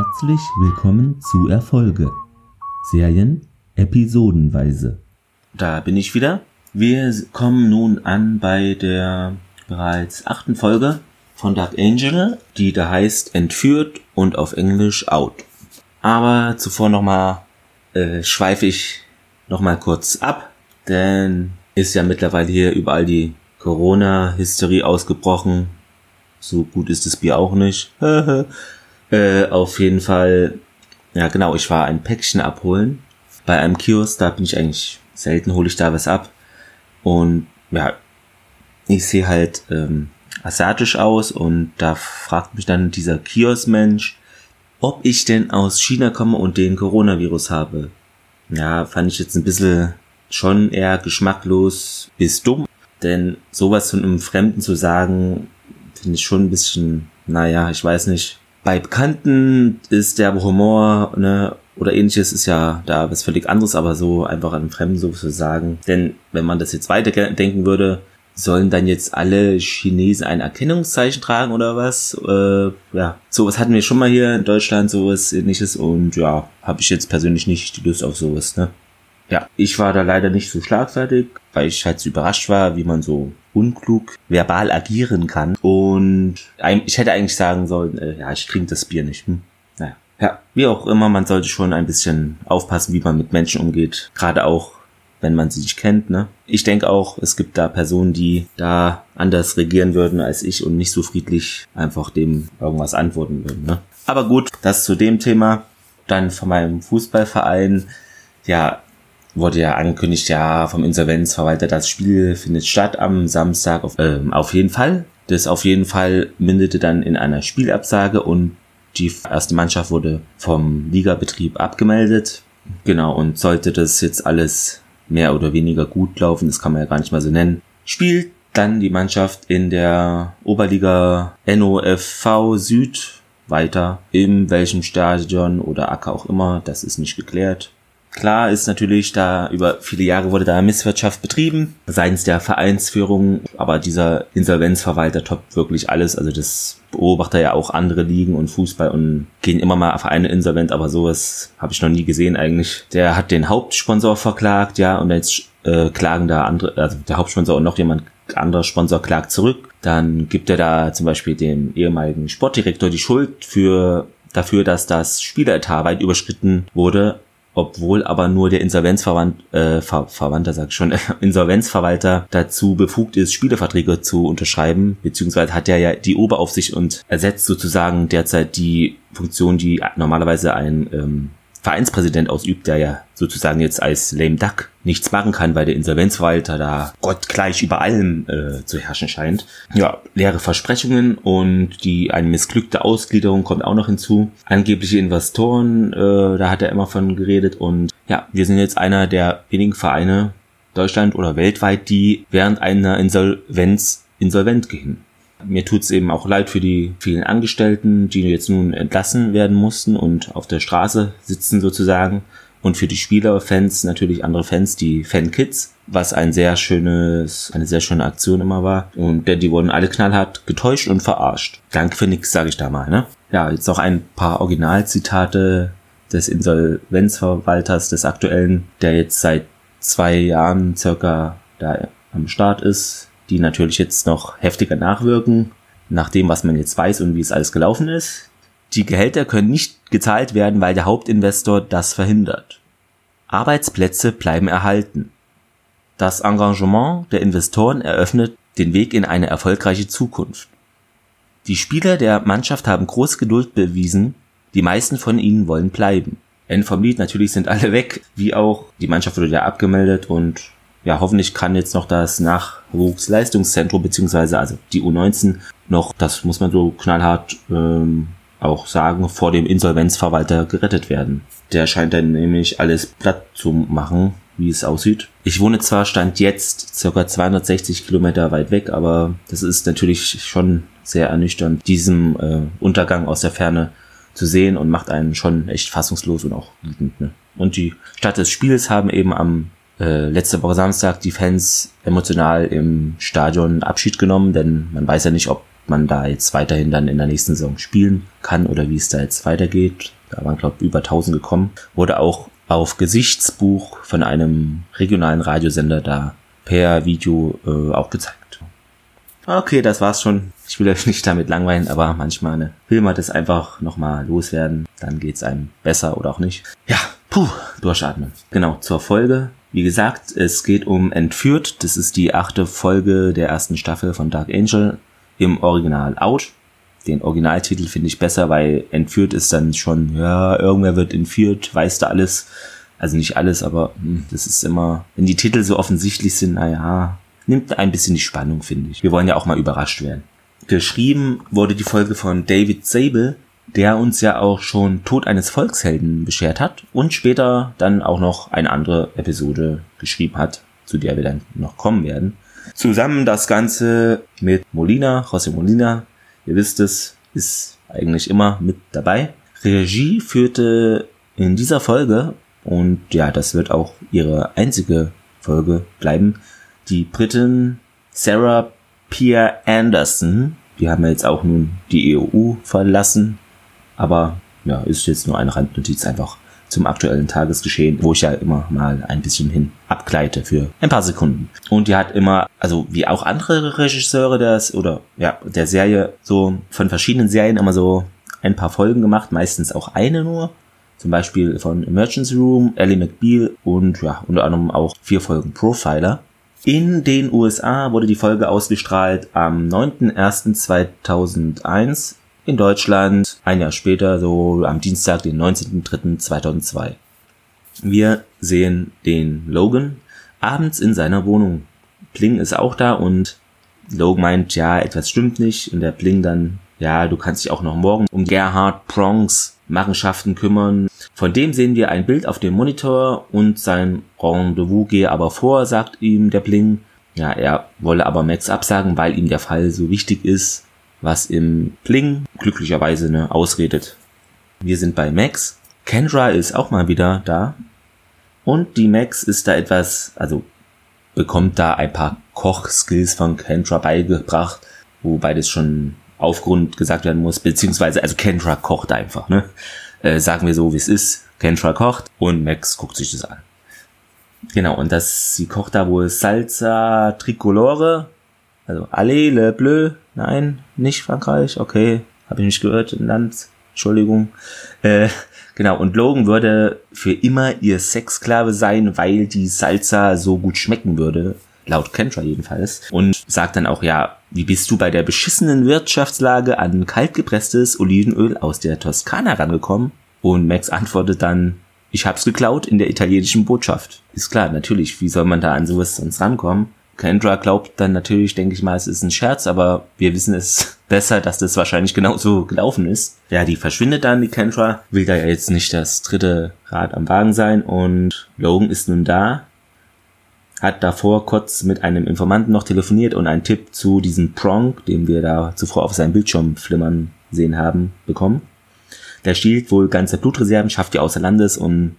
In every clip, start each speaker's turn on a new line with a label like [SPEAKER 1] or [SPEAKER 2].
[SPEAKER 1] Herzlich willkommen zu Erfolge. Serien episodenweise.
[SPEAKER 2] Da bin ich wieder. Wir kommen nun an bei der bereits achten Folge von Dark Angel, die da heißt Entführt und auf Englisch Out. Aber zuvor nochmal äh, schweife ich nochmal kurz ab, denn ist ja mittlerweile hier überall die Corona-Hysterie ausgebrochen. So gut ist das Bier auch nicht. äh, auf jeden Fall, ja genau, ich war ein Päckchen abholen. Bei einem Kiosk, da bin ich eigentlich selten, hole ich da was ab. Und ja, ich sehe halt ähm, asiatisch aus und da fragt mich dann dieser Kiosk-Mensch, ob ich denn aus China komme und den Coronavirus habe. Ja, fand ich jetzt ein bisschen schon eher geschmacklos bis dumm. Denn sowas von einem Fremden zu sagen, finde ich schon ein bisschen, naja, ich weiß nicht. Bei Bekannten ist der Humor, ne, oder ähnliches ist ja da was völlig anderes, aber so einfach an Fremden so zu sagen. Denn wenn man das jetzt weiterdenken würde, sollen dann jetzt alle Chinesen ein Erkennungszeichen tragen oder was? Äh, ja, sowas hatten wir schon mal hier in Deutschland, sowas ähnliches und ja, habe ich jetzt persönlich nicht die Lust auf sowas, ne? Ja, ich war da leider nicht so schlagfertig, weil ich halt so überrascht war, wie man so unklug verbal agieren kann. Und ich hätte eigentlich sagen sollen, äh, ja, ich trinke das Bier nicht. Hm? Naja. Ja, wie auch immer, man sollte schon ein bisschen aufpassen, wie man mit Menschen umgeht. Gerade auch, wenn man sie nicht kennt. Ne? Ich denke auch, es gibt da Personen, die da anders regieren würden als ich und nicht so friedlich einfach dem irgendwas antworten würden. Ne? Aber gut, das zu dem Thema. Dann von meinem Fußballverein. Ja, wurde ja angekündigt, ja, vom Insolvenzverwalter, das Spiel findet statt am Samstag auf, äh, auf jeden Fall. Das auf jeden Fall mündete dann in einer Spielabsage und die erste Mannschaft wurde vom Ligabetrieb abgemeldet. Genau, und sollte das jetzt alles mehr oder weniger gut laufen, das kann man ja gar nicht mal so nennen, spielt dann die Mannschaft in der Oberliga NOFV Süd weiter. In welchem Stadion oder Acker auch immer, das ist nicht geklärt. Klar ist natürlich, da über viele Jahre wurde da Misswirtschaft betrieben, seitens der Vereinsführung, aber dieser Insolvenzverwalter toppt wirklich alles. Also das beobachtet ja auch andere Ligen und Fußball und gehen immer mal Vereine insolvent, aber sowas habe ich noch nie gesehen eigentlich. Der hat den Hauptsponsor verklagt, ja, und jetzt äh, klagen da andere, also der Hauptsponsor und noch jemand anderer Sponsor klagt zurück. Dann gibt er da zum Beispiel dem ehemaligen Sportdirektor die Schuld für dafür, dass das Spieleretat weit überschritten wurde obwohl aber nur der Insolvenzverwand, äh, Ver Verwandter, sag ich schon, Insolvenzverwalter dazu befugt ist, Spieleverträge zu unterschreiben, beziehungsweise hat er ja die Oberaufsicht und ersetzt sozusagen derzeit die Funktion, die normalerweise ein ähm, Vereinspräsident ausübt, der ja sozusagen jetzt als lame duck nichts machen kann, weil der Insolvenzverwalter da gottgleich über allem äh, zu herrschen scheint. Ja, leere Versprechungen und die eine missglückte Ausgliederung kommt auch noch hinzu. Angebliche Investoren, äh, da hat er immer von geredet und ja, wir sind jetzt einer der wenigen Vereine Deutschland oder weltweit, die während einer Insolvenz insolvent gehen. Mir tut's eben auch leid für die vielen Angestellten, die jetzt nun entlassen werden mussten und auf der Straße sitzen sozusagen. Und für die Spieler, Fans, natürlich andere Fans, die Fankids, was ein sehr schönes, eine sehr schöne Aktion immer war. Und denn die wurden alle knallhart getäuscht und verarscht. Danke für nix, sage ich da mal, ne? Ja, jetzt noch ein paar Originalzitate des Insolvenzverwalters des aktuellen, der jetzt seit zwei Jahren circa da am Start ist die natürlich jetzt noch heftiger nachwirken, nach dem, was man jetzt weiß und wie es alles gelaufen ist. Die Gehälter können nicht gezahlt werden, weil der Hauptinvestor das verhindert. Arbeitsplätze bleiben erhalten. Das Engagement der Investoren eröffnet den Weg in eine erfolgreiche Zukunft. Die Spieler der Mannschaft haben große Geduld bewiesen, die meisten von ihnen wollen bleiben. End vom Lied, natürlich sind alle weg, wie auch die Mannschaft wurde ja abgemeldet und ja, hoffentlich kann jetzt noch das Nachwuchsleistungszentrum beziehungsweise also die U19 noch, das muss man so knallhart ähm, auch sagen, vor dem Insolvenzverwalter gerettet werden. Der scheint dann nämlich alles platt zu machen, wie es aussieht. Ich wohne zwar stand jetzt circa 260 Kilometer weit weg, aber das ist natürlich schon sehr ernüchternd, diesem äh, Untergang aus der Ferne zu sehen und macht einen schon echt fassungslos und auch wütend. Ne? Und die Stadt des Spiels haben eben am äh, letzte Woche Samstag die Fans emotional im Stadion Abschied genommen, denn man weiß ja nicht, ob man da jetzt weiterhin dann in der nächsten Saison spielen kann oder wie es da jetzt weitergeht. Da waren, glaube ich, über 1000 gekommen. Wurde auch auf Gesichtsbuch von einem regionalen Radiosender da per Video äh, auch gezeigt. Okay, das war's schon. Ich will euch nicht damit langweilen, aber manchmal ne, will man das einfach nochmal loswerden. Dann geht's einem besser oder auch nicht. Ja, puh, durchatmen. Genau, zur Folge. Wie gesagt, es geht um Entführt. Das ist die achte Folge der ersten Staffel von Dark Angel im Original Out. Den Originaltitel finde ich besser, weil Entführt ist dann schon, ja, irgendwer wird entführt, weißt du alles. Also nicht alles, aber hm, das ist immer, wenn die Titel so offensichtlich sind, naja, nimmt ein bisschen die Spannung, finde ich. Wir wollen ja auch mal überrascht werden. Geschrieben wurde die Folge von David Sable, der uns ja auch schon Tod eines Volkshelden beschert hat und später dann auch noch eine andere Episode geschrieben hat, zu der wir dann noch kommen werden. Zusammen das Ganze mit Molina, José Molina, ihr wisst es, ist eigentlich immer mit dabei. Regie führte in dieser Folge, und ja, das wird auch ihre einzige Folge bleiben, die Britin Sarah Pierre Anderson. Die haben jetzt auch nun die EU verlassen. Aber ja, ist jetzt nur eine Randnotiz einfach zum aktuellen Tagesgeschehen, wo ich ja immer mal ein bisschen hin abgleite für ein paar Sekunden. Und die hat immer, also wie auch andere Regisseure das oder ja, der Serie so von verschiedenen Serien immer so ein paar Folgen gemacht, meistens auch eine nur. Zum Beispiel von Emergency Room, Ellie McBeal und ja, unter anderem auch vier Folgen Profiler. In den USA wurde die Folge ausgestrahlt am 9.01.2001, in Deutschland ein Jahr später, so am Dienstag, den 19.03.2002. Wir sehen den Logan abends in seiner Wohnung. Pling ist auch da und Logan meint, ja, etwas stimmt nicht und der Pling dann, ja, du kannst dich auch noch morgen um Gerhard Prongs Machenschaften kümmern. Von dem sehen wir ein Bild auf dem Monitor und sein Rendezvous gehe aber vor, sagt ihm der Bling. Ja, er wolle aber Max absagen, weil ihm der Fall so wichtig ist, was im Bling glücklicherweise ne, ausredet. Wir sind bei Max. Kendra ist auch mal wieder da. Und die Max ist da etwas, also bekommt da ein paar Kochskills von Kendra beigebracht, wobei das schon Aufgrund gesagt werden muss, beziehungsweise, also Kendra kocht einfach, ne? Äh, sagen wir so, wie es ist. Kendra kocht und Max guckt sich das an. Genau, und das, sie kocht da wohl Salsa Tricolore, also Allez le Bleu, nein, nicht Frankreich, okay, habe ich nicht gehört, in Land, Entschuldigung. Äh, genau, und Logan würde für immer ihr Sexsklave sein, weil die Salsa so gut schmecken würde laut Kendra jedenfalls, und sagt dann auch, ja, wie bist du bei der beschissenen Wirtschaftslage an kaltgepresstes Olivenöl aus der Toskana rangekommen? Und Max antwortet dann, ich hab's geklaut in der italienischen Botschaft. Ist klar, natürlich, wie soll man da an sowas sonst rankommen? Kendra glaubt dann natürlich, denke ich mal, es ist ein Scherz, aber wir wissen es besser, dass das wahrscheinlich genauso gelaufen ist. Ja, die verschwindet dann, die Kendra, will da ja jetzt nicht das dritte Rad am Wagen sein und Logan ist nun da, hat davor kurz mit einem Informanten noch telefoniert und einen Tipp zu diesem Prong, den wir da zuvor auf seinem Bildschirm flimmern sehen haben, bekommen. Der stiehlt wohl ganze Blutreserven, schafft die außer Landes und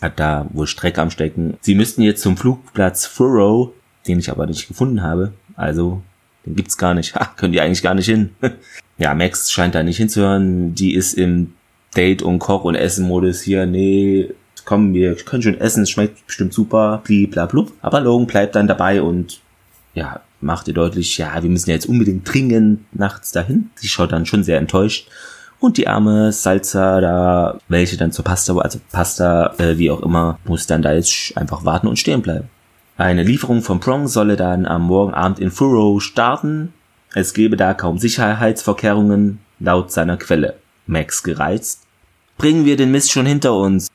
[SPEAKER 2] hat da wohl Strecke am Stecken. Sie müssten jetzt zum Flugplatz Furrow, den ich aber nicht gefunden habe. Also, den gibt's gar nicht. Ha, können die eigentlich gar nicht hin. ja, Max scheint da nicht hinzuhören. Die ist im Date- und Koch- und Essen-Modus hier. Nee, komm, wir können schon essen, es schmeckt bestimmt super, blub. Aber Logan bleibt dann dabei und ja, macht ihr deutlich, ja, wir müssen ja jetzt unbedingt dringend nachts dahin. Sie schaut dann schon sehr enttäuscht. Und die arme Salsa da, welche dann zur Pasta, also Pasta, äh, wie auch immer, muss dann da jetzt einfach warten und stehen bleiben. Eine Lieferung von Prong solle dann am Morgenabend in Furrow starten. Es gebe da kaum Sicherheitsvorkehrungen, laut seiner Quelle. Max gereizt. Bringen wir den Mist schon hinter uns.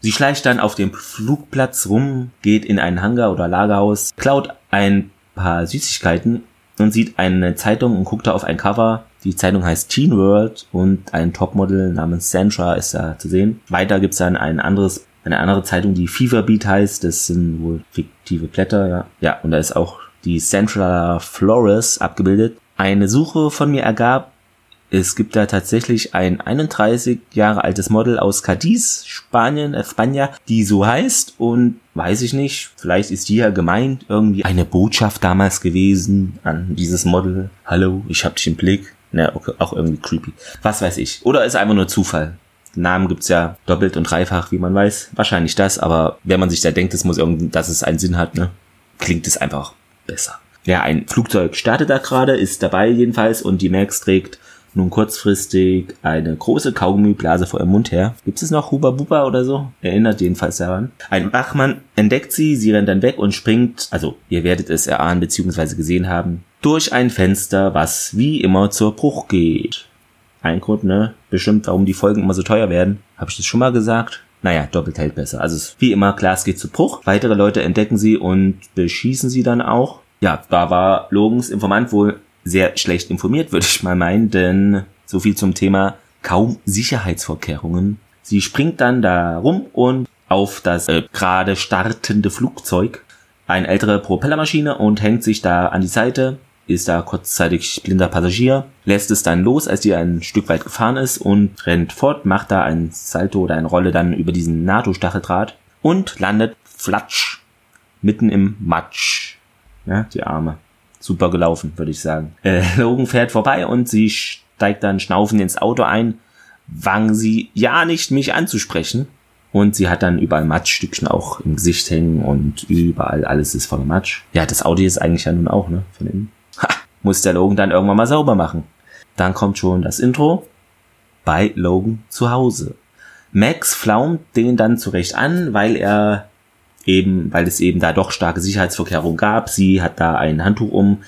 [SPEAKER 2] Sie schleicht dann auf dem Flugplatz rum, geht in ein Hangar oder Lagerhaus, klaut ein paar Süßigkeiten und sieht eine Zeitung und guckt da auf ein Cover. Die Zeitung heißt Teen World und ein Topmodel namens Sandra ist da zu sehen. Weiter gibt's dann ein anderes, eine andere Zeitung, die Fever Beat heißt. Das sind wohl fiktive Blätter, ja. Ja, und da ist auch die Sandra Flores abgebildet. Eine Suche von mir ergab, Es gibt da tatsächlich ein 31 Jahre altes Model aus Cadiz, Spanien, España, die so heißt und weiß ich nicht, vielleicht ist die ja gemeint, irgendwie eine Botschaft damals gewesen an dieses Model. Hallo, ich hab dich im Blick. Ne, okay, auch irgendwie creepy. Was weiß ich. Oder ist einfach nur Zufall. Namen gibt's ja doppelt und dreifach, wie man weiß. Wahrscheinlich das, aber wenn man sich da denkt, es muss irgendwie, dass es einen Sinn hat, ne, klingt es einfach besser. Ja, ein Flugzeug startet da gerade, ist dabei jedenfalls und die Max trägt nun kurzfristig eine große Kaugummiblase vor ihrem Mund her. Gibt es noch Huba Buba oder so? Erinnert jedenfalls daran. Ein Wachmann entdeckt sie, sie rennt dann weg und springt, also ihr werdet es erahnen bzw. gesehen haben, durch ein Fenster, was wie immer zur Bruch geht. Ein Grund, ne? Bestimmt, warum die Folgen immer so teuer werden. Habe ich das schon mal gesagt? Naja, doppelt hält besser. Also wie immer, Glas geht zu Bruch. Weitere Leute entdecken sie und beschießen sie dann auch. Ja, da war Logans Informant wohl sehr schlecht informiert, würde ich mal meinen, denn so viel zum Thema kaum Sicherheitsvorkehrungen. Sie springt dann da rum und auf das äh, gerade startende Flugzeug eine ältere Propellermaschine und hängt sich da an die Seite, ist da kurzzeitig blinder Passagier, lässt es dann los, als die ein Stück weit gefahren ist und rennt fort, macht da ein Salto oder eine Rolle dann über diesen NATO-Stacheldraht und landet flatsch mitten im Matsch. Ja, die Arme. Super gelaufen, würde ich sagen. Äh, Logan fährt vorbei und sie steigt dann schnaufend ins Auto ein. Wang sie ja nicht, mich anzusprechen. Und sie hat dann überall Matschstückchen auch im Gesicht hängen und überall alles ist voller Matsch. Ja, das Auto ist eigentlich ja nun auch, ne, von innen. Muss der Logan dann irgendwann mal sauber machen. Dann kommt schon das Intro bei Logan zu Hause. Max flaumt den dann zurecht an, weil er eben, weil es eben da doch starke Sicherheitsvorkehrungen gab. Sie hat da ein Handtuch um,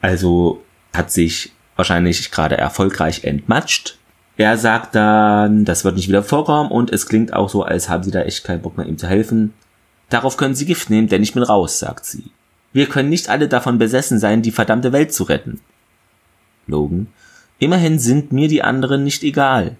[SPEAKER 2] also hat sich wahrscheinlich gerade erfolgreich entmatscht. Er sagt dann, das wird nicht wieder vorkommen und es klingt auch so, als haben sie da echt keinen Bock mehr ihm zu helfen. Darauf können sie Gift nehmen, denn ich bin raus, sagt sie. Wir können nicht alle davon besessen sein, die verdammte Welt zu retten. Logan, immerhin sind mir die anderen nicht egal.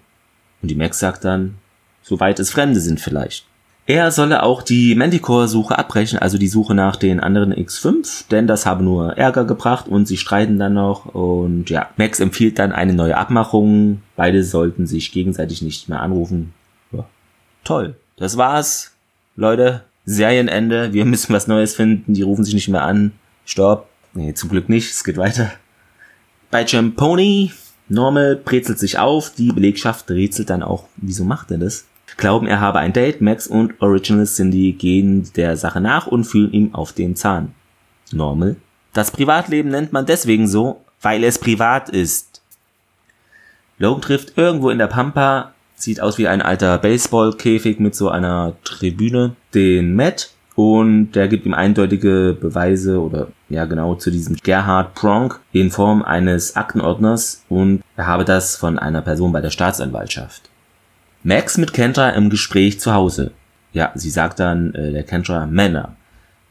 [SPEAKER 2] Und die Max sagt dann, soweit es Fremde sind vielleicht. Er solle auch die Manticore-Suche abbrechen, also die Suche nach den anderen X5, denn das habe nur Ärger gebracht und sie streiten dann noch und ja, Max empfiehlt dann eine neue Abmachung. Beide sollten sich gegenseitig nicht mehr anrufen. Ja. Toll. Das war's. Leute, Serienende. Wir müssen was Neues finden. Die rufen sich nicht mehr an. Stopp. Nee, zum Glück nicht. Es geht weiter. Bei Pony Normal brezelt sich auf. Die Belegschaft rätselt dann auch, wieso macht er das? glauben, er habe ein Date, Max und Original Cindy gehen der Sache nach und fühlen ihm auf den Zahn. Normal. Das Privatleben nennt man deswegen so, weil es privat ist. Logan trifft irgendwo in der Pampa, sieht aus wie ein alter Baseballkäfig mit so einer Tribüne, den Matt und der gibt ihm eindeutige Beweise oder ja genau zu diesem Gerhard Pronk in Form eines Aktenordners und er habe das von einer Person bei der Staatsanwaltschaft. Max mit Kendra im Gespräch zu Hause. Ja, sie sagt dann äh, der Kendra Männer.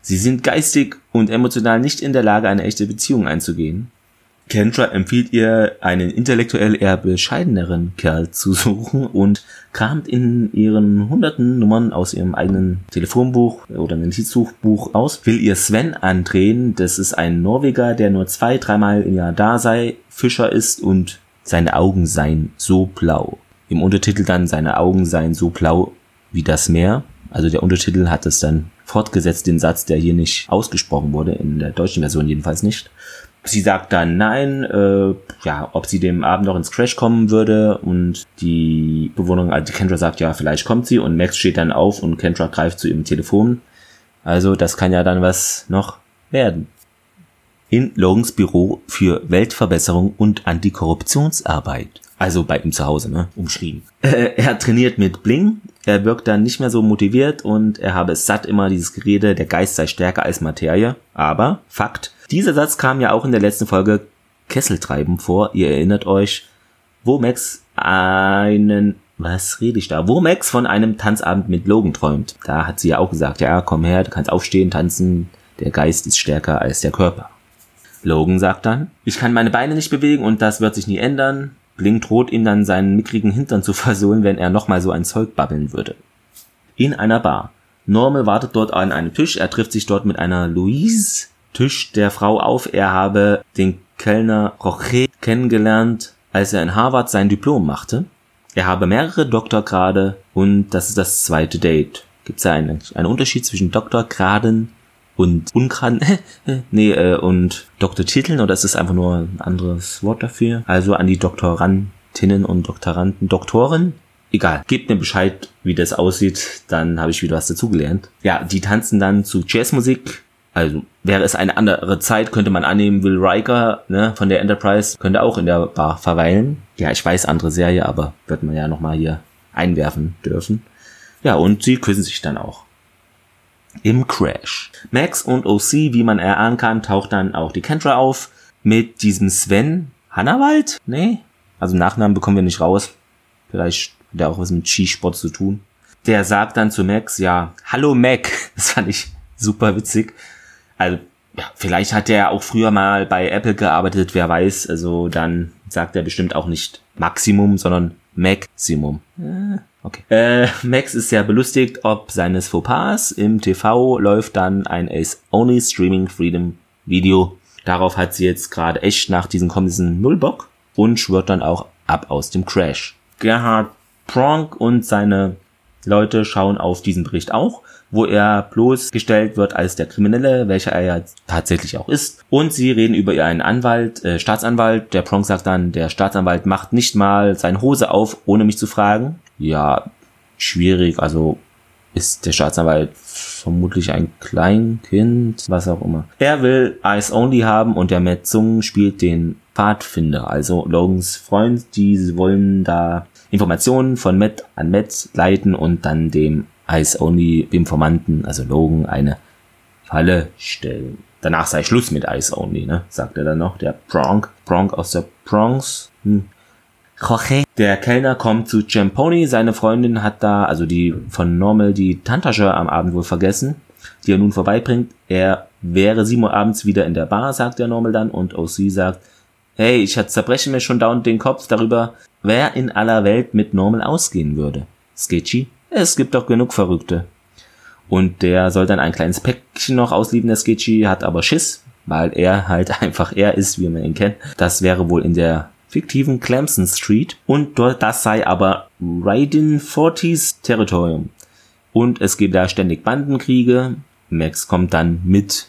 [SPEAKER 2] Sie sind geistig und emotional nicht in der Lage, eine echte Beziehung einzugehen. Kendra empfiehlt ihr, einen intellektuell eher bescheideneren Kerl zu suchen und kramt in ihren hunderten Nummern aus ihrem eigenen Telefonbuch oder Notizbuchbuch aus, will ihr Sven andrehen. Das ist ein Norweger, der nur zwei, dreimal im Jahr da sei, Fischer ist und seine Augen seien so blau. Im Untertitel dann seine Augen seien so blau wie das Meer. Also der Untertitel hat es dann fortgesetzt, den Satz, der hier nicht ausgesprochen wurde, in der deutschen Version jedenfalls nicht. Sie sagt dann nein, äh, ja, ob sie dem Abend noch ins Crash kommen würde und die Bewohnerin, also Kendra sagt ja, vielleicht kommt sie und Max steht dann auf und Kendra greift zu ihrem Telefon. Also das kann ja dann was noch werden. In Logans Büro für Weltverbesserung und Antikorruptionsarbeit. Also bei ihm zu Hause, ne? Umschrieben. Äh, er trainiert mit Bling. Er wirkt dann nicht mehr so motiviert und er habe es satt immer dieses Gerede, der Geist sei stärker als Materie. Aber, Fakt, dieser Satz kam ja auch in der letzten Folge Kesseltreiben vor. Ihr erinnert euch, wo Max einen, was rede ich da? Wo Max von einem Tanzabend mit Logan träumt. Da hat sie ja auch gesagt, ja, komm her, du kannst aufstehen, tanzen. Der Geist ist stärker als der Körper. Logan sagt dann, ich kann meine Beine nicht bewegen und das wird sich nie ändern. Bling droht ihm dann seinen mickrigen Hintern zu versohlen, wenn er nochmal so ein Zeug babbeln würde. In einer Bar. Normal wartet dort an einem Tisch, er trifft sich dort mit einer Louise, Tisch der Frau auf, er habe den Kellner Rocher kennengelernt. als er in Harvard sein Diplom machte. Er habe mehrere Doktorgrade und das ist das zweite Date. Gibt es da einen, einen Unterschied zwischen Doktorgraden und Ungraden? nee, äh, und Doktortiteln oder ist es einfach nur ein anderes Wort dafür? Also an die Doktorandinnen und Doktoranden, Doktoren? Egal, gebt mir Bescheid, wie das aussieht, dann habe ich wieder was dazugelernt. Ja, die tanzen dann zu Jazzmusik. Also wäre es eine andere Zeit, könnte man annehmen, Will Riker ne, von der Enterprise könnte auch in der Bar verweilen. Ja, ich weiß, andere Serie, aber wird man ja nochmal hier einwerfen dürfen. Ja, und sie küssen sich dann auch. Im Crash. Max und OC, wie man erahnen kann, taucht dann auch die Kendra auf mit diesem Sven Hannawald? Nee? Also Nachnamen bekommen wir nicht raus. Vielleicht hat er auch was mit Skisport zu tun. Der sagt dann zu Max, ja, hallo Mac. Das fand ich super witzig. Also, ja, vielleicht hat er auch früher mal bei Apple gearbeitet, wer weiß. Also dann sagt er bestimmt auch nicht Maximum, sondern Maximum. Okay. Äh, Max ist sehr belustigt ob seines Fauxpas. Im TV läuft dann ein Ace-Only Streaming Freedom Video. Darauf hat sie jetzt gerade echt nach diesen kommenden Nullbock und schwört dann auch ab aus dem Crash. Gerhard Pronk und seine Leute schauen auf diesen Bericht auch, wo er bloßgestellt wird als der Kriminelle, welcher er ja tatsächlich auch ist. Und sie reden über einen Anwalt, äh, Staatsanwalt. Der Pronk sagt dann, der Staatsanwalt macht nicht mal seine Hose auf, ohne mich zu fragen. Ja, schwierig. Also ist der Staatsanwalt vermutlich ein Kleinkind, was auch immer. Er will Eyes Only haben und der Matt Zung spielt den Pfadfinder, also Logans Freund. Die wollen da Informationen von Matt an Matt leiten und dann dem Eyes Only Informanten, also Logan, eine Falle stellen. Danach sei Schluss mit Eyes Only, ne? Sagt er dann noch. Der Bronk, Bronk aus der Bronx. Hm. Jorge. Der Kellner kommt zu Champoni. Seine Freundin hat da, also die von Normal, die Handtasche am Abend wohl vergessen, die er nun vorbeibringt. Er wäre 7 Uhr abends wieder in der Bar, sagt der Normal dann. Und OC sagt, hey, ich zerbreche mir schon dauernd den Kopf darüber, wer in aller Welt mit Normal ausgehen würde. Sketchy? Es gibt doch genug Verrückte. Und der soll dann ein kleines Päckchen noch auslieben, der Sketchy, hat aber Schiss, weil er halt einfach er ist, wie man ihn kennt. Das wäre wohl in der fiktiven Clemson Street und dort das sei aber Raiden 40s Territorium. Und es gibt da ständig Bandenkriege. Max kommt dann mit,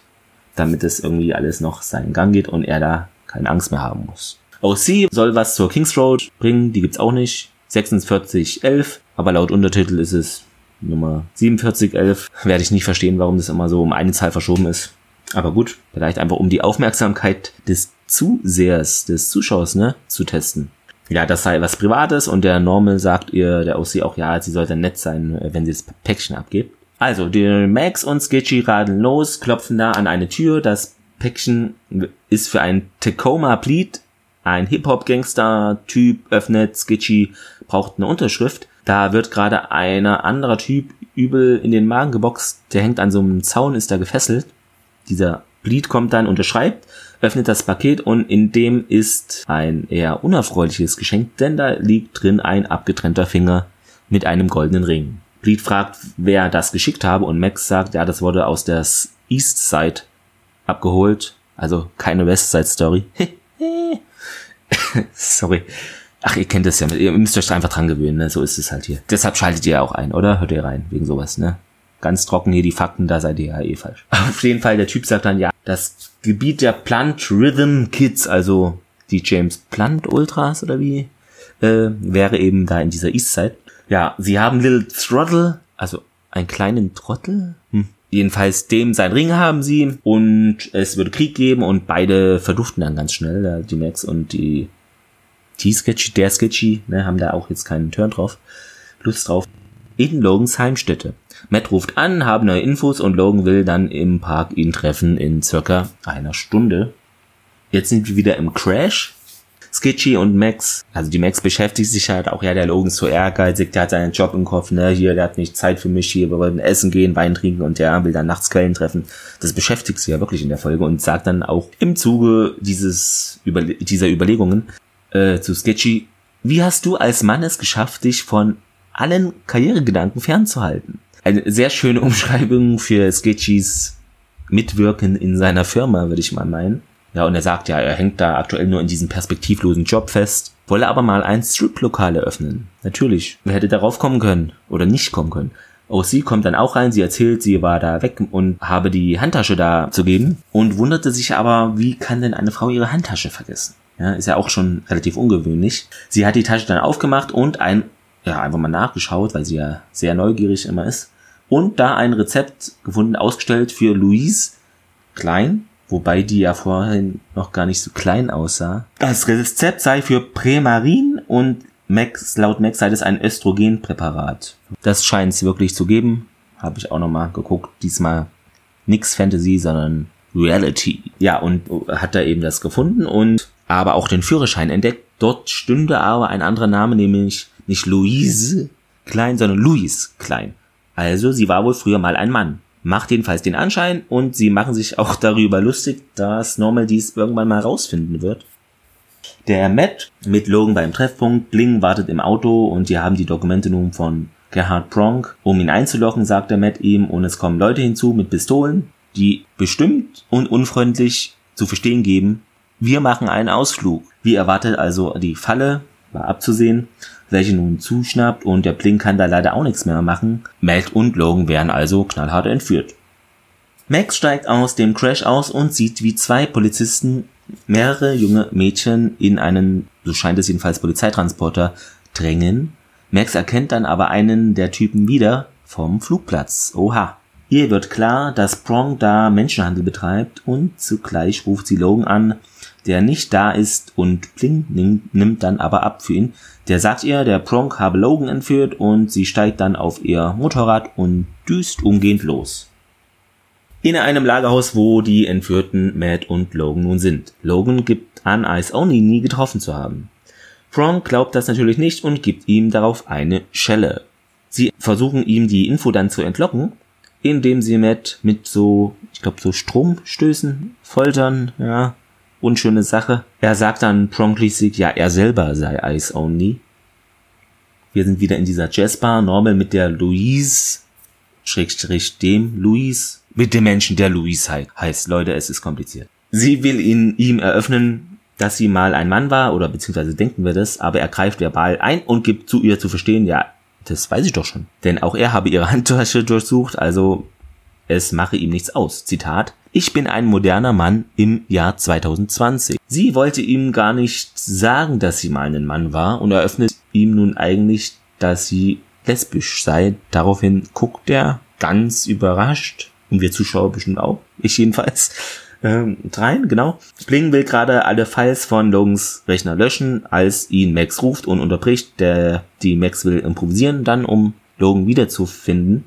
[SPEAKER 2] damit es irgendwie alles noch seinen Gang geht und er da keine Angst mehr haben muss. OC soll was zur Kings Road bringen, die gibt's auch nicht. 4611, aber laut Untertitel ist es Nummer 4711. Werde ich nicht verstehen, warum das immer so um eine Zahl verschoben ist. Aber gut, vielleicht einfach um die Aufmerksamkeit des Zusehers, des Zuschauers, ne, zu testen. Ja, das sei was Privates und der Normal sagt ihr, der OC auch, ja, sie sollte nett sein, wenn sie das Päckchen abgibt. Also, die Max und Sketchy radeln los, klopfen da an eine Tür. Das Päckchen ist für ein Tacoma Pleat. Ein Hip-Hop-Gangster-Typ öffnet, Sketchy braucht eine Unterschrift. Da wird gerade einer anderer Typ übel in den Magen geboxt. Der hängt an so einem Zaun, ist da gefesselt. Dieser Bleed kommt dann, unterschreibt, öffnet das Paket und in dem ist ein eher unerfreuliches Geschenk, denn da liegt drin ein abgetrennter Finger mit einem goldenen Ring. Bleed fragt, wer das geschickt habe und Max sagt, ja, das wurde aus der East Side abgeholt, also keine West Side Story. Sorry. Ach, ihr kennt das ja, ihr müsst euch einfach dran gewöhnen, ne? so ist es halt hier. Deshalb schaltet ihr auch ein, oder? Hört ihr rein, wegen sowas, ne? Ganz trocken hier die Fakten, da seid ihr ja eh falsch. Auf jeden Fall, der Typ sagt dann, ja, das Gebiet der Plant Rhythm Kids, also die James Plant Ultras oder wie, äh, wäre eben da in dieser Eastside. Ja, sie haben Little Throttle, also einen kleinen Trottel. Hm. Jedenfalls dem sein Ring haben sie und es würde Krieg geben und beide verduften dann ganz schnell, die Max und die T-Sketchy, der Sketchy, ne, haben da auch jetzt keinen Turn drauf, Lust drauf. In Logans Heimstätte. Matt ruft an, haben neue Infos und Logan will dann im Park ihn treffen in circa einer Stunde. Jetzt sind wir wieder im Crash. Skitchy und Max, also die Max beschäftigt sich halt auch, ja, der Logan ist so ehrgeizig, der hat seinen Job im Kopf, ne, hier, der hat nicht Zeit für mich, hier, wir wollen essen gehen, Wein trinken und der will dann nachts Quellen treffen. Das beschäftigt sie ja wirklich in der Folge und sagt dann auch im Zuge dieses, dieser Überlegungen äh, zu Sketchy, wie hast du als Mann es geschafft, dich von allen Karrieregedanken fernzuhalten? Eine sehr schöne Umschreibung für Sketchys Mitwirken in seiner Firma, würde ich mal meinen. Ja, und er sagt ja, er hängt da aktuell nur in diesem perspektivlosen Job fest, wolle aber mal ein Strip-Lokal eröffnen. Natürlich, wer hätte darauf kommen können oder nicht kommen können. Auch sie kommt dann auch rein, sie erzählt, sie war da weg und habe die Handtasche da zu geben und wunderte sich aber, wie kann denn eine Frau ihre Handtasche vergessen? Ja, ist ja auch schon relativ ungewöhnlich. Sie hat die Tasche dann aufgemacht und ein, ja, einfach mal nachgeschaut, weil sie ja sehr neugierig immer ist. Und da ein Rezept gefunden, ausgestellt für Louise Klein, wobei die ja vorhin noch gar nicht so klein aussah. Das Rezept sei für Prämarin und Max, laut Max sei das ein Östrogenpräparat. Das scheint es wirklich zu geben. Habe ich auch nochmal geguckt. Diesmal nix Fantasy, sondern Reality. Ja, und hat da eben das gefunden und aber auch den Führerschein entdeckt. Dort stünde aber ein anderer Name, nämlich nicht Louise Klein, sondern Louis Klein. Also sie war wohl früher mal ein Mann. Macht jedenfalls den Anschein und sie machen sich auch darüber lustig, dass Normal dies irgendwann mal rausfinden wird. Der Matt mit Logan beim Treffpunkt, Bling wartet im Auto und die haben die Dokumente nun von Gerhard Pronk. Um ihn einzulocken, sagt der Matt ihm und es kommen Leute hinzu mit Pistolen, die bestimmt und unfreundlich zu verstehen geben, wir machen einen Ausflug. Wie erwartet also die Falle, war abzusehen, welche nun zuschnappt und der Bling kann da leider auch nichts mehr machen. Matt und Logan werden also knallhart entführt. Max steigt aus dem Crash aus und sieht, wie zwei Polizisten mehrere junge Mädchen in einen, so scheint es jedenfalls, Polizeitransporter drängen. Max erkennt dann aber einen der Typen wieder vom Flugplatz. Oha. Ihr wird klar, dass Prong da Menschenhandel betreibt und zugleich ruft sie Logan an, der nicht da ist und Bling nimmt dann aber ab für ihn. Der sagt ihr, der Prong habe Logan entführt und sie steigt dann auf ihr Motorrad und düst umgehend los in einem Lagerhaus, wo die entführten Matt und Logan nun sind. Logan gibt an, Ice Only nie getroffen zu haben. Prong glaubt das natürlich nicht und gibt ihm darauf eine Schelle. Sie versuchen ihm die Info dann zu entlocken, indem sie Matt mit so, ich glaube, so Stromstößen foltern, ja, unschöne Sache. Er sagt dann Prong schließlich, ja, er selber sei Ice Only. Wir sind wieder in dieser Jazzbar, Normal mit der Louise, Schrägstrich dem Louise mit dem Menschen, der Louis heißt. Leute, es ist kompliziert. Sie will ihn, ihm eröffnen, dass sie mal ein Mann war, oder beziehungsweise denken wir das, aber er greift verbal ein und gibt zu ihr zu verstehen, ja, das weiß ich doch schon. Denn auch er habe ihre Handtasche durchsucht, also es mache ihm nichts aus. Zitat. Ich bin ein moderner Mann im Jahr 2020. Sie wollte ihm gar nicht sagen, dass sie mal ein Mann war und eröffnet ihm nun eigentlich, dass sie lesbisch sei. Daraufhin guckt er ganz überrascht und wir Zuschauer bestimmt auch, ich jedenfalls, ähm, rein, genau. Bling will gerade alle Files von Logans Rechner löschen, als ihn Max ruft und unterbricht. Der, die Max will improvisieren dann, um Logan wiederzufinden.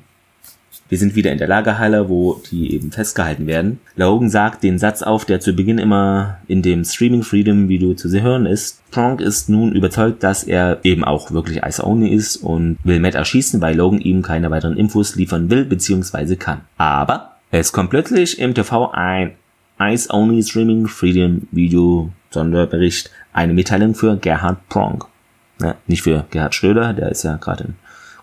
[SPEAKER 2] Wir sind wieder in der Lagerhalle, wo die eben festgehalten werden. Logan sagt den Satz auf, der zu Beginn immer in dem Streaming Freedom Video zu hören ist. Pronk ist nun überzeugt, dass er eben auch wirklich Ice Only ist und will Matt erschießen, weil Logan ihm keine weiteren Infos liefern will bzw. kann. Aber es kommt plötzlich im TV ein Ice Only Streaming Freedom Video Sonderbericht, eine Mitteilung für Gerhard Pronk. Ja, nicht für Gerhard Schröder, der ist ja gerade in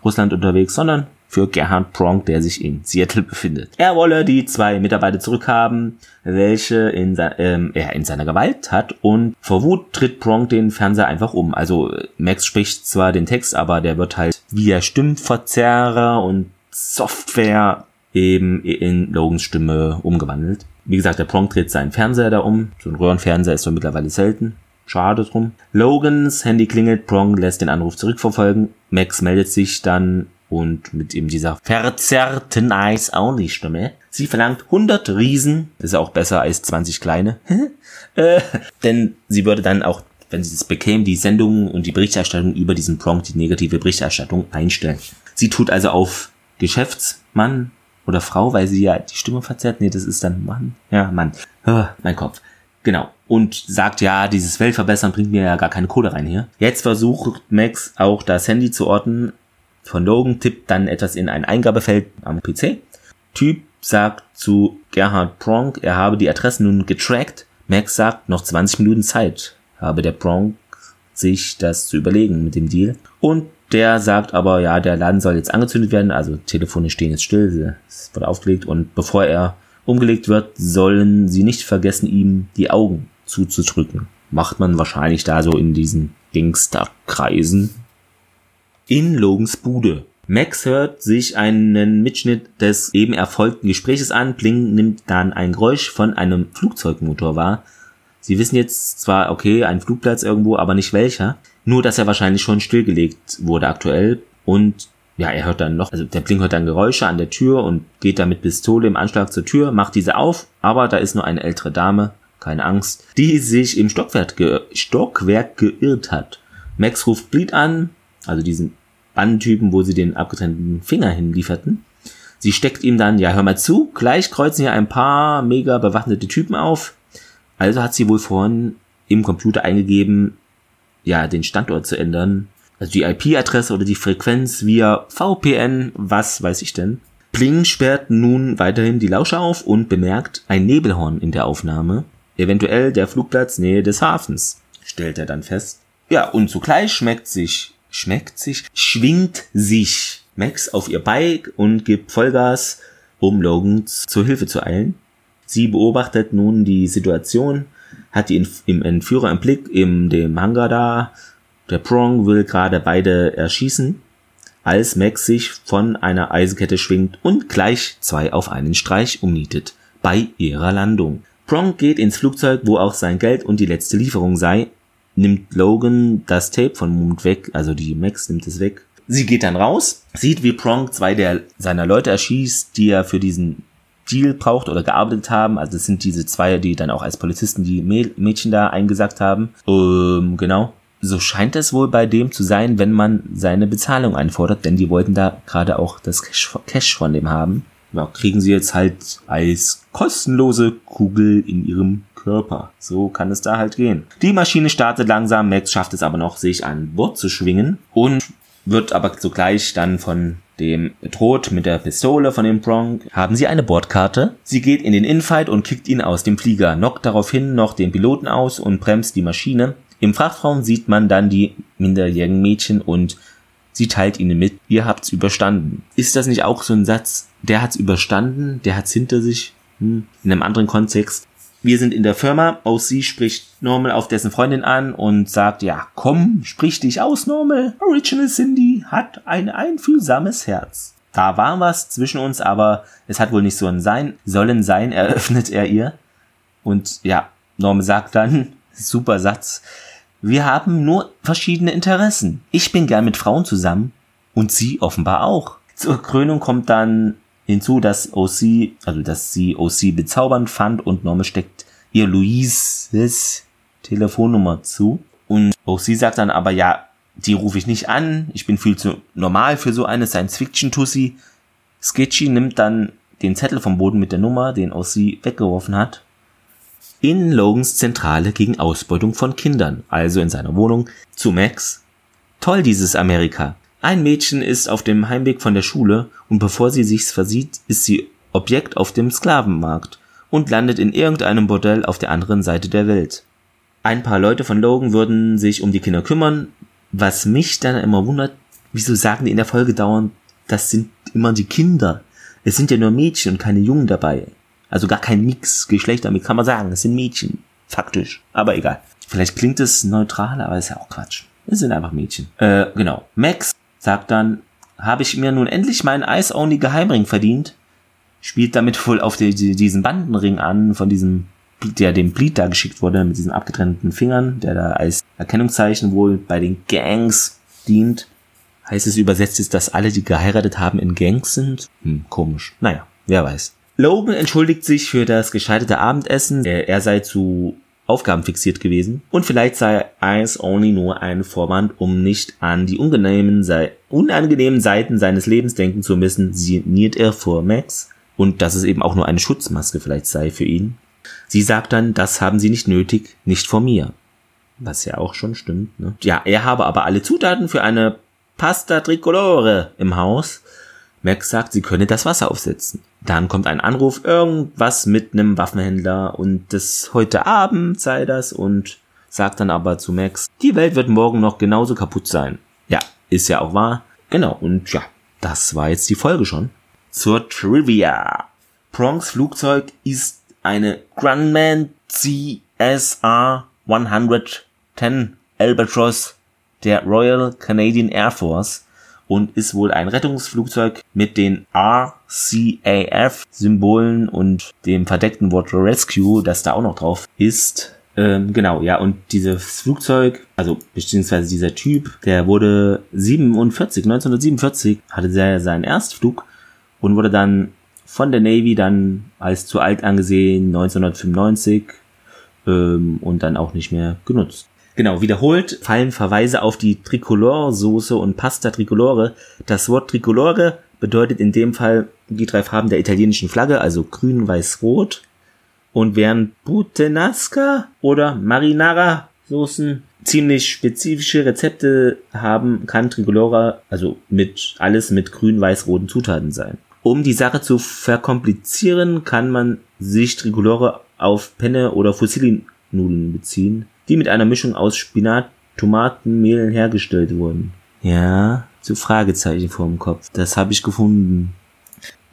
[SPEAKER 2] Russland unterwegs, sondern für Gerhard Pronk, der sich in Seattle befindet. Er wolle die zwei Mitarbeiter zurückhaben, welche in, ähm, er in seiner Gewalt hat und vor Wut tritt Pronk den Fernseher einfach um. Also Max spricht zwar den Text, aber der wird halt via Stimmverzerrer und Software eben in Logans Stimme umgewandelt. Wie gesagt, der Pronk dreht seinen Fernseher da um. So ein Röhrenfernseher ist doch mittlerweile selten. Schade drum. Logans Handy klingelt, Prong lässt den Anruf zurückverfolgen. Max meldet sich dann und mit eben dieser verzerrten Eyes-Only-Stimme. Sie verlangt 100 Riesen, ist auch besser als 20 kleine, äh, denn sie würde dann auch, wenn sie das bekäme, die Sendung und die Berichterstattung über diesen Prompt, die negative Berichterstattung einstellen. Sie tut also auf Geschäftsmann oder Frau, weil sie ja die Stimme verzerrt. Nee, das ist dann Mann. Ja, Mann. Oh, mein Kopf. Genau. Und sagt, ja, dieses Weltverbessern bringt mir ja gar keine Kohle rein hier. Jetzt versucht Max auch das Handy zu orten, von Logan tippt dann etwas in ein Eingabefeld am PC. Typ sagt zu Gerhard Pronk, er habe die Adresse nun getrackt. Max sagt, noch 20 Minuten Zeit habe der Pronk sich das zu überlegen mit dem Deal. Und der sagt aber, ja, der Laden soll jetzt angezündet werden, also Telefone stehen jetzt still, es wurde aufgelegt und bevor er umgelegt wird, sollen sie nicht vergessen, ihm die Augen zuzudrücken. Macht man wahrscheinlich da so in diesen Gangsterkreisen. In Logans Bude. Max hört sich einen Mitschnitt des eben erfolgten Gespräches an. Bling nimmt dann ein Geräusch von einem Flugzeugmotor wahr. Sie wissen jetzt zwar, okay, ein Flugplatz irgendwo, aber nicht welcher. Nur, dass er wahrscheinlich schon stillgelegt wurde aktuell. Und ja, er hört dann noch, also der Bling hört dann Geräusche an der Tür und geht dann mit Pistole im Anschlag zur Tür, macht diese auf, aber da ist nur eine ältere Dame, keine Angst, die sich im Stockwerk, ge Stockwerk geirrt hat. Max ruft Bleed an, also diesen Bandtypen, wo sie den abgetrennten Finger hinlieferten. Sie steckt ihm dann, ja, hör mal zu, gleich kreuzen hier ein paar mega bewaffnete Typen auf. Also hat sie wohl vorhin im Computer eingegeben, ja, den Standort zu ändern. Also die IP-Adresse oder die Frequenz via VPN, was weiß ich denn. Pling sperrt nun weiterhin die Lausche auf und bemerkt ein Nebelhorn in der Aufnahme. Eventuell der Flugplatz Nähe des Hafens, stellt er dann fest. Ja, und zugleich schmeckt sich, schmeckt sich, schwingt sich Max auf ihr Bike und gibt Vollgas, um Logan zur Hilfe zu eilen. Sie beobachtet nun die Situation, hat die im Entführer im Blick, in dem Hangar da. Der Prong will gerade beide erschießen, als Max sich von einer Eisenkette schwingt und gleich zwei auf einen Streich umnietet bei ihrer Landung. Prong geht ins Flugzeug, wo auch sein Geld und die letzte Lieferung sei, nimmt Logan das Tape von Mond weg, also die Max nimmt es weg. Sie geht dann raus, sieht wie Prong zwei der seiner Leute erschießt, die er für diesen Deal braucht oder gearbeitet haben. Also das sind diese zwei, die dann auch als Polizisten die Mädchen da eingesagt haben. Ähm, genau. So scheint es wohl bei dem zu sein, wenn man seine Bezahlung einfordert, denn die wollten da gerade auch das Cash von dem haben. Ja, kriegen sie jetzt halt als kostenlose Kugel in ihrem Körper. So kann es da halt gehen. Die Maschine startet langsam, Max schafft es aber noch, sich an Bord zu schwingen und wird aber sogleich dann von dem bedroht mit der Pistole von dem Bronk. Haben sie eine Bordkarte? Sie geht in den Infight und kickt ihn aus dem Flieger, knockt daraufhin noch den Piloten aus und bremst die Maschine. Im Frachtraum sieht man dann die minderjährigen Mädchen und sie teilt ihnen mit, ihr habt's überstanden. Ist das nicht auch so ein Satz, der hat's überstanden, der hat's hinter sich? Hm, in einem anderen Kontext. Wir sind in der Firma, aus sie spricht Normal auf dessen Freundin an und sagt, ja, komm, sprich dich aus, Normal. Original Cindy hat ein einfühlsames Herz. Da war was zwischen uns, aber es hat wohl nicht so ein Sein, sollen sein, eröffnet er ihr. Und ja, Normal sagt dann, super Satz, wir haben nur verschiedene Interessen. Ich bin gern mit Frauen zusammen und sie offenbar auch. Zur Krönung kommt dann hinzu, dass OC, also dass sie OC bezaubernd fand und Norma steckt ihr Louises Telefonnummer zu. Und OC sagt dann aber, ja, die rufe ich nicht an, ich bin viel zu normal für so eine Science-Fiction-Tussi. Sketchy nimmt dann den Zettel vom Boden mit der Nummer, den OC weggeworfen hat, in Logans Zentrale gegen Ausbeutung von Kindern, also in seiner Wohnung, zu Max. Toll dieses Amerika. Ein Mädchen ist auf dem Heimweg von der Schule und bevor sie sich's versieht, ist sie Objekt auf dem Sklavenmarkt und landet in irgendeinem Bordell auf der anderen Seite der Welt. Ein paar Leute von Logan würden sich um die Kinder kümmern, was mich dann immer wundert, wieso sagen die in der Folge dauernd, das sind immer die Kinder. Es sind ja nur Mädchen und keine Jungen dabei. Also gar kein Mix, Geschlechtermix, kann man sagen, es sind Mädchen. Faktisch. Aber egal. Vielleicht klingt es neutral, aber ist ja auch Quatsch. Es sind einfach Mädchen. Äh, genau. Max sagt dann, habe ich mir nun endlich meinen Ice-Only Geheimring verdient? Spielt damit wohl auf die, die, diesen Bandenring an, von diesem, der dem Bleed da geschickt wurde, mit diesen abgetrennten Fingern, der da als Erkennungszeichen wohl bei den Gangs dient. Heißt es übersetzt jetzt, dass alle, die geheiratet haben, in Gangs sind? Hm, komisch. Naja, wer weiß. Logan entschuldigt sich für das gescheiterte Abendessen. Er, er sei zu Aufgaben fixiert gewesen und vielleicht sei Eyes Only nur ein Vorwand, um nicht an die unangenehmen, unangenehmen Seiten seines Lebens denken zu müssen, sinniert er vor Max und dass es eben auch nur eine Schutzmaske vielleicht sei für ihn. Sie sagt dann, das haben sie nicht nötig, nicht vor mir. Was ja auch schon stimmt. Ne? Ja, er habe aber alle Zutaten für eine Pasta Tricolore im Haus Max sagt, sie könne das Wasser aufsetzen. Dann kommt ein Anruf, irgendwas mit einem Waffenhändler und das heute Abend sei das und sagt dann aber zu Max, die Welt wird morgen noch genauso kaputt sein. Ja, ist ja auch wahr. Genau, und ja, das war jetzt die Folge schon. Zur Trivia. Prongs Flugzeug ist eine Grumman CSR 110 Albatross der Royal Canadian Air Force und ist wohl ein Rettungsflugzeug mit den RCAF-Symbolen und dem verdeckten Wort Rescue, das da auch noch drauf ist. Ähm, genau, ja, und dieses Flugzeug, also beziehungsweise dieser Typ, der wurde 47, 1947 hatte er seinen Erstflug und wurde dann von der Navy dann als zu alt angesehen 1995 ähm, und dann auch nicht mehr genutzt. Genau, wiederholt fallen Verweise auf die Tricolore-Soße und Pasta Tricolore. Das Wort Tricolore bedeutet in dem Fall die drei Farben der italienischen Flagge, also grün, weiß, rot. Und während Putenasca oder Marinara Soßen ziemlich spezifische Rezepte haben, kann Tricolore also mit alles mit grün, weiß, roten Zutaten sein. Um die Sache zu verkomplizieren, kann man sich Tricolore auf Penne oder Fusilli-Nudeln beziehen die mit einer Mischung aus Spinat, Tomatenmehlen hergestellt wurden. Ja, zu Fragezeichen vorm Kopf. Das habe ich gefunden.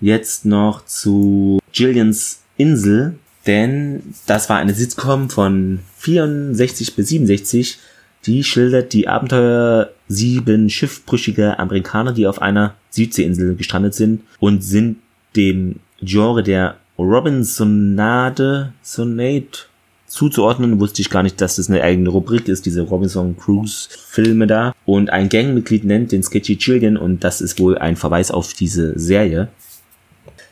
[SPEAKER 2] Jetzt noch zu Gillians Insel, denn das war eine Sitcom von 64 bis 67. Die schildert die Abenteuer sieben schiffbrüchiger Amerikaner, die auf einer Südseeinsel gestrandet sind und sind dem Genre der Robinsonade, Sonate, zuzuordnen. Wusste ich gar nicht, dass das eine eigene Rubrik ist, diese Robinson Cruise Filme da. Und ein Gangmitglied nennt den Sketchy Chillian und das ist wohl ein Verweis auf diese Serie.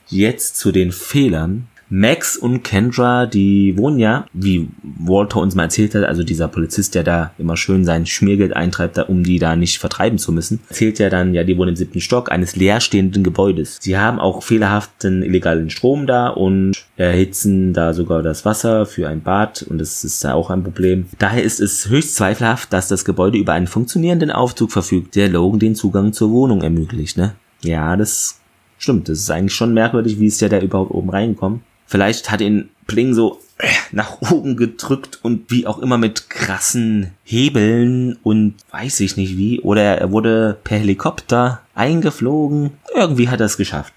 [SPEAKER 2] Jetzt zu den Fehlern. Max und Kendra, die wohnen ja, wie Walter uns mal erzählt hat, also dieser Polizist, der da immer schön sein Schmiergeld eintreibt, um die da nicht vertreiben zu müssen, erzählt ja dann, ja, die wohnen im siebten Stock eines leerstehenden Gebäudes. Sie haben auch fehlerhaften illegalen Strom da und erhitzen da sogar das Wasser für ein Bad und das ist da auch ein Problem. Daher ist es höchst zweifelhaft, dass das Gebäude über einen funktionierenden Aufzug verfügt, der Logan den Zugang zur Wohnung ermöglicht, ne? Ja, das stimmt. Das ist eigentlich schon merkwürdig, wie ist der da überhaupt oben reinkommt. Vielleicht hat ihn Pling so äh, nach oben gedrückt und wie auch immer mit krassen Hebeln und weiß ich nicht wie. Oder er wurde per Helikopter eingeflogen. Irgendwie hat er es geschafft.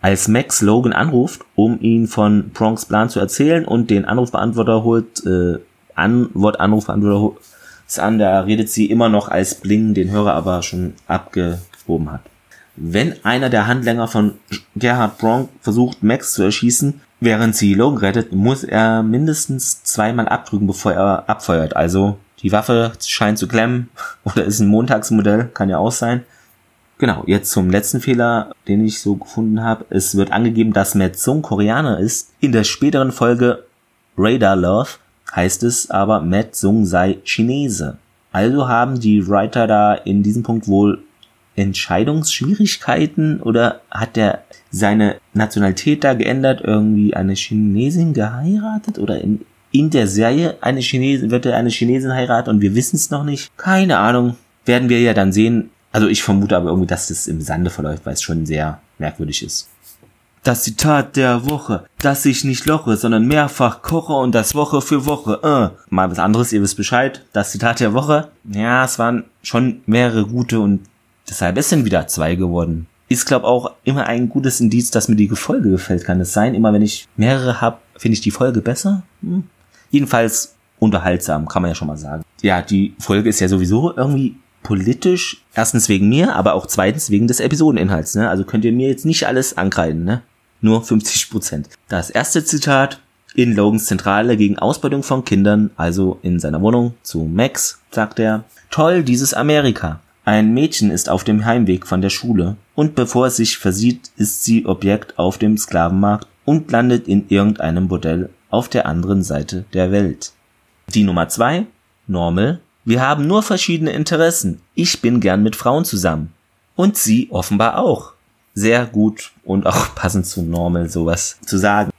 [SPEAKER 2] Als Max Logan anruft, um ihn von Prongs Plan zu erzählen und den Anrufbeantworter holt, äh, Antwort Anrufbeantworter holt an, da redet sie immer noch als Bling den Hörer aber schon abgehoben hat. Wenn einer der Handlänger von Gerhard Bronk versucht, Max zu erschießen, während sie Logan rettet, muss er mindestens zweimal abdrücken, bevor er abfeuert. Also die Waffe scheint zu klemmen oder ist ein Montagsmodell, kann ja auch sein. Genau, jetzt zum letzten Fehler, den ich so gefunden habe. Es wird angegeben, dass Matt Sung Koreaner ist. In der späteren Folge Radar Love heißt es aber, Matt Sung sei Chinese. Also haben die Writer da in diesem Punkt wohl Entscheidungsschwierigkeiten oder hat er seine Nationalität da geändert, irgendwie eine Chinesin geheiratet oder in, in der Serie eine Chinesin, wird er eine Chinesin heiraten und wir wissen es noch nicht? Keine Ahnung. Werden wir ja dann sehen. Also ich vermute aber irgendwie, dass das im Sande verläuft, weil es schon sehr merkwürdig ist. Das Zitat der Woche, dass ich nicht loche, sondern mehrfach koche und das Woche für Woche. Äh. Mal was anderes, ihr wisst Bescheid. Das Zitat der Woche. Ja, es waren schon mehrere gute und Deshalb ist sind wieder zwei geworden. Ist, glaube auch immer ein gutes Indiz, dass mir die Folge gefällt. Kann es sein? Immer wenn ich mehrere habe, finde ich die Folge besser? Hm. Jedenfalls unterhaltsam, kann man ja schon mal sagen. Ja, die Folge ist ja sowieso irgendwie politisch. Erstens wegen mir, aber auch zweitens wegen des Episodeninhalts. Ne? Also könnt ihr mir jetzt nicht alles ankreiden. Ne? Nur 50 Prozent. Das erste Zitat in Logans Zentrale gegen Ausbeutung von Kindern, also in seiner Wohnung zu Max, sagt er, toll, dieses Amerika. Ein Mädchen ist auf dem Heimweg von der Schule, und bevor es sich versieht, ist sie Objekt auf dem Sklavenmarkt und landet in irgendeinem Bordell auf der anderen Seite der Welt. Die Nummer zwei, Normal. Wir haben nur verschiedene Interessen. Ich bin gern mit Frauen zusammen. Und sie offenbar auch. Sehr gut und auch passend zu Normal sowas zu sagen.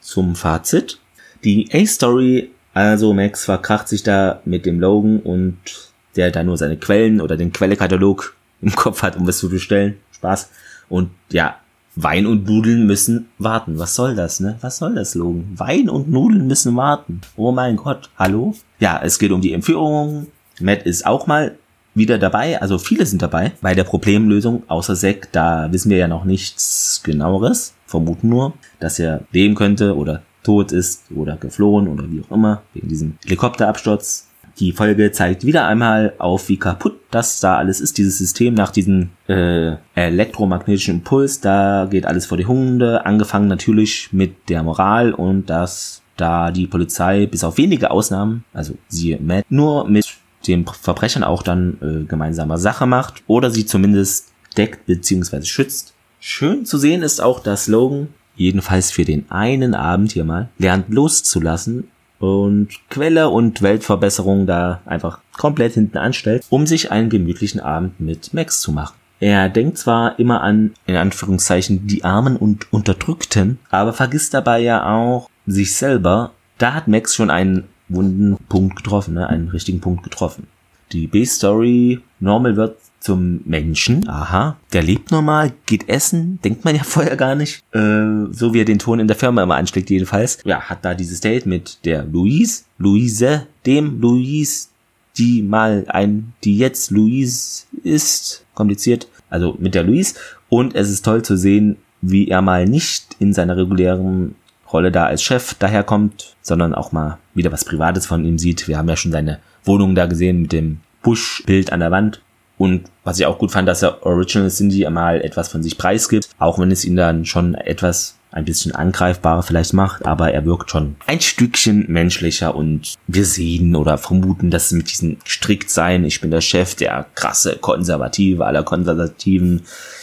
[SPEAKER 2] Zum Fazit. Die A-Story, also Max verkracht sich da mit dem Logan und der da nur seine Quellen oder den Quellekatalog im Kopf hat, um was zu bestellen. Spaß. Und ja, Wein und Nudeln müssen warten. Was soll das, ne? Was soll das, Logan? Wein und Nudeln müssen warten. Oh mein Gott, hallo? Ja, es geht um die Entführung. Matt ist auch mal wieder dabei, also viele sind dabei bei der Problemlösung, außer Zack, da wissen wir ja noch nichts genaueres. vermuten nur, dass er leben könnte oder tot ist oder geflohen oder wie auch immer, wegen diesem Helikopterabsturz. Die Folge zeigt wieder einmal auf, wie kaputt das da alles ist, dieses System nach diesem äh, elektromagnetischen Impuls. Da geht alles vor die Hunde, angefangen natürlich mit der Moral und dass da die Polizei bis auf wenige Ausnahmen, also siehe Matt, nur mit den Verbrechern auch dann äh, gemeinsamer Sache macht oder sie zumindest deckt bzw. schützt. Schön zu sehen ist auch, dass Logan, jedenfalls für den einen Abend hier mal, lernt loszulassen und Quelle und Weltverbesserung da einfach komplett hinten anstellt, um sich einen gemütlichen Abend mit Max zu machen. Er denkt zwar immer an, in Anführungszeichen, die Armen und Unterdrückten, aber vergisst dabei ja auch sich selber. Da hat Max schon einen wunden Punkt getroffen, ne? einen richtigen Punkt getroffen. Die B-Story, Normal wird zum Menschen, aha, der lebt normal, geht essen, denkt man ja vorher gar nicht, äh, so wie er den Ton in der Firma immer anschlägt jedenfalls. Ja, hat da dieses Date mit der Louise, Louise, dem Louise, die mal ein, die jetzt Louise ist, kompliziert, also mit der Louise. Und es ist toll zu sehen, wie er mal nicht in seiner regulären Rolle da als Chef daherkommt, sondern auch mal wieder was Privates von ihm sieht. Wir haben ja schon seine Wohnung da gesehen mit dem Bush-Bild an der Wand. Und was ich auch gut fand, dass er Original Cindy mal etwas von sich preisgibt, auch wenn es ihn dann schon etwas ein bisschen angreifbarer vielleicht macht, aber er wirkt schon ein Stückchen menschlicher und wir sehen oder vermuten, dass mit diesem strikt sein, ich bin der Chef, der krasse Konservative aller Konservativen,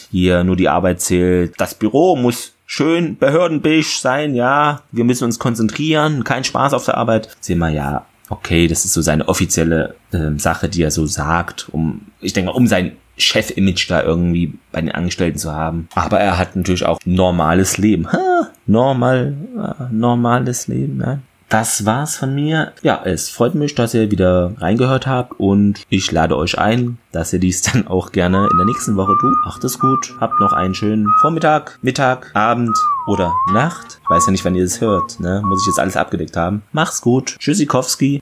[SPEAKER 2] hier nur die Arbeit zählt, das Büro muss schön behördenbeige sein, ja, wir müssen uns konzentrieren, kein Spaß auf der Arbeit, sehen wir ja, okay, das ist so seine offizielle äh, Sache, die er so sagt, um, ich denke, um sein Chef-Image da irgendwie bei den Angestellten zu haben. Aber er hat natürlich auch normales Leben. Ha, normal, äh, normales Leben, ja. Das war's von mir. Ja, es freut mich, dass ihr wieder reingehört habt und ich lade euch ein, dass ihr dies dann auch gerne in der nächsten Woche tut. Macht es gut, habt noch einen schönen Vormittag, Mittag, Abend oder Nacht. Ich weiß ja nicht, wann ihr es hört, ne? Muss ich jetzt alles abgedeckt haben. Macht's gut. Tschüssikowski.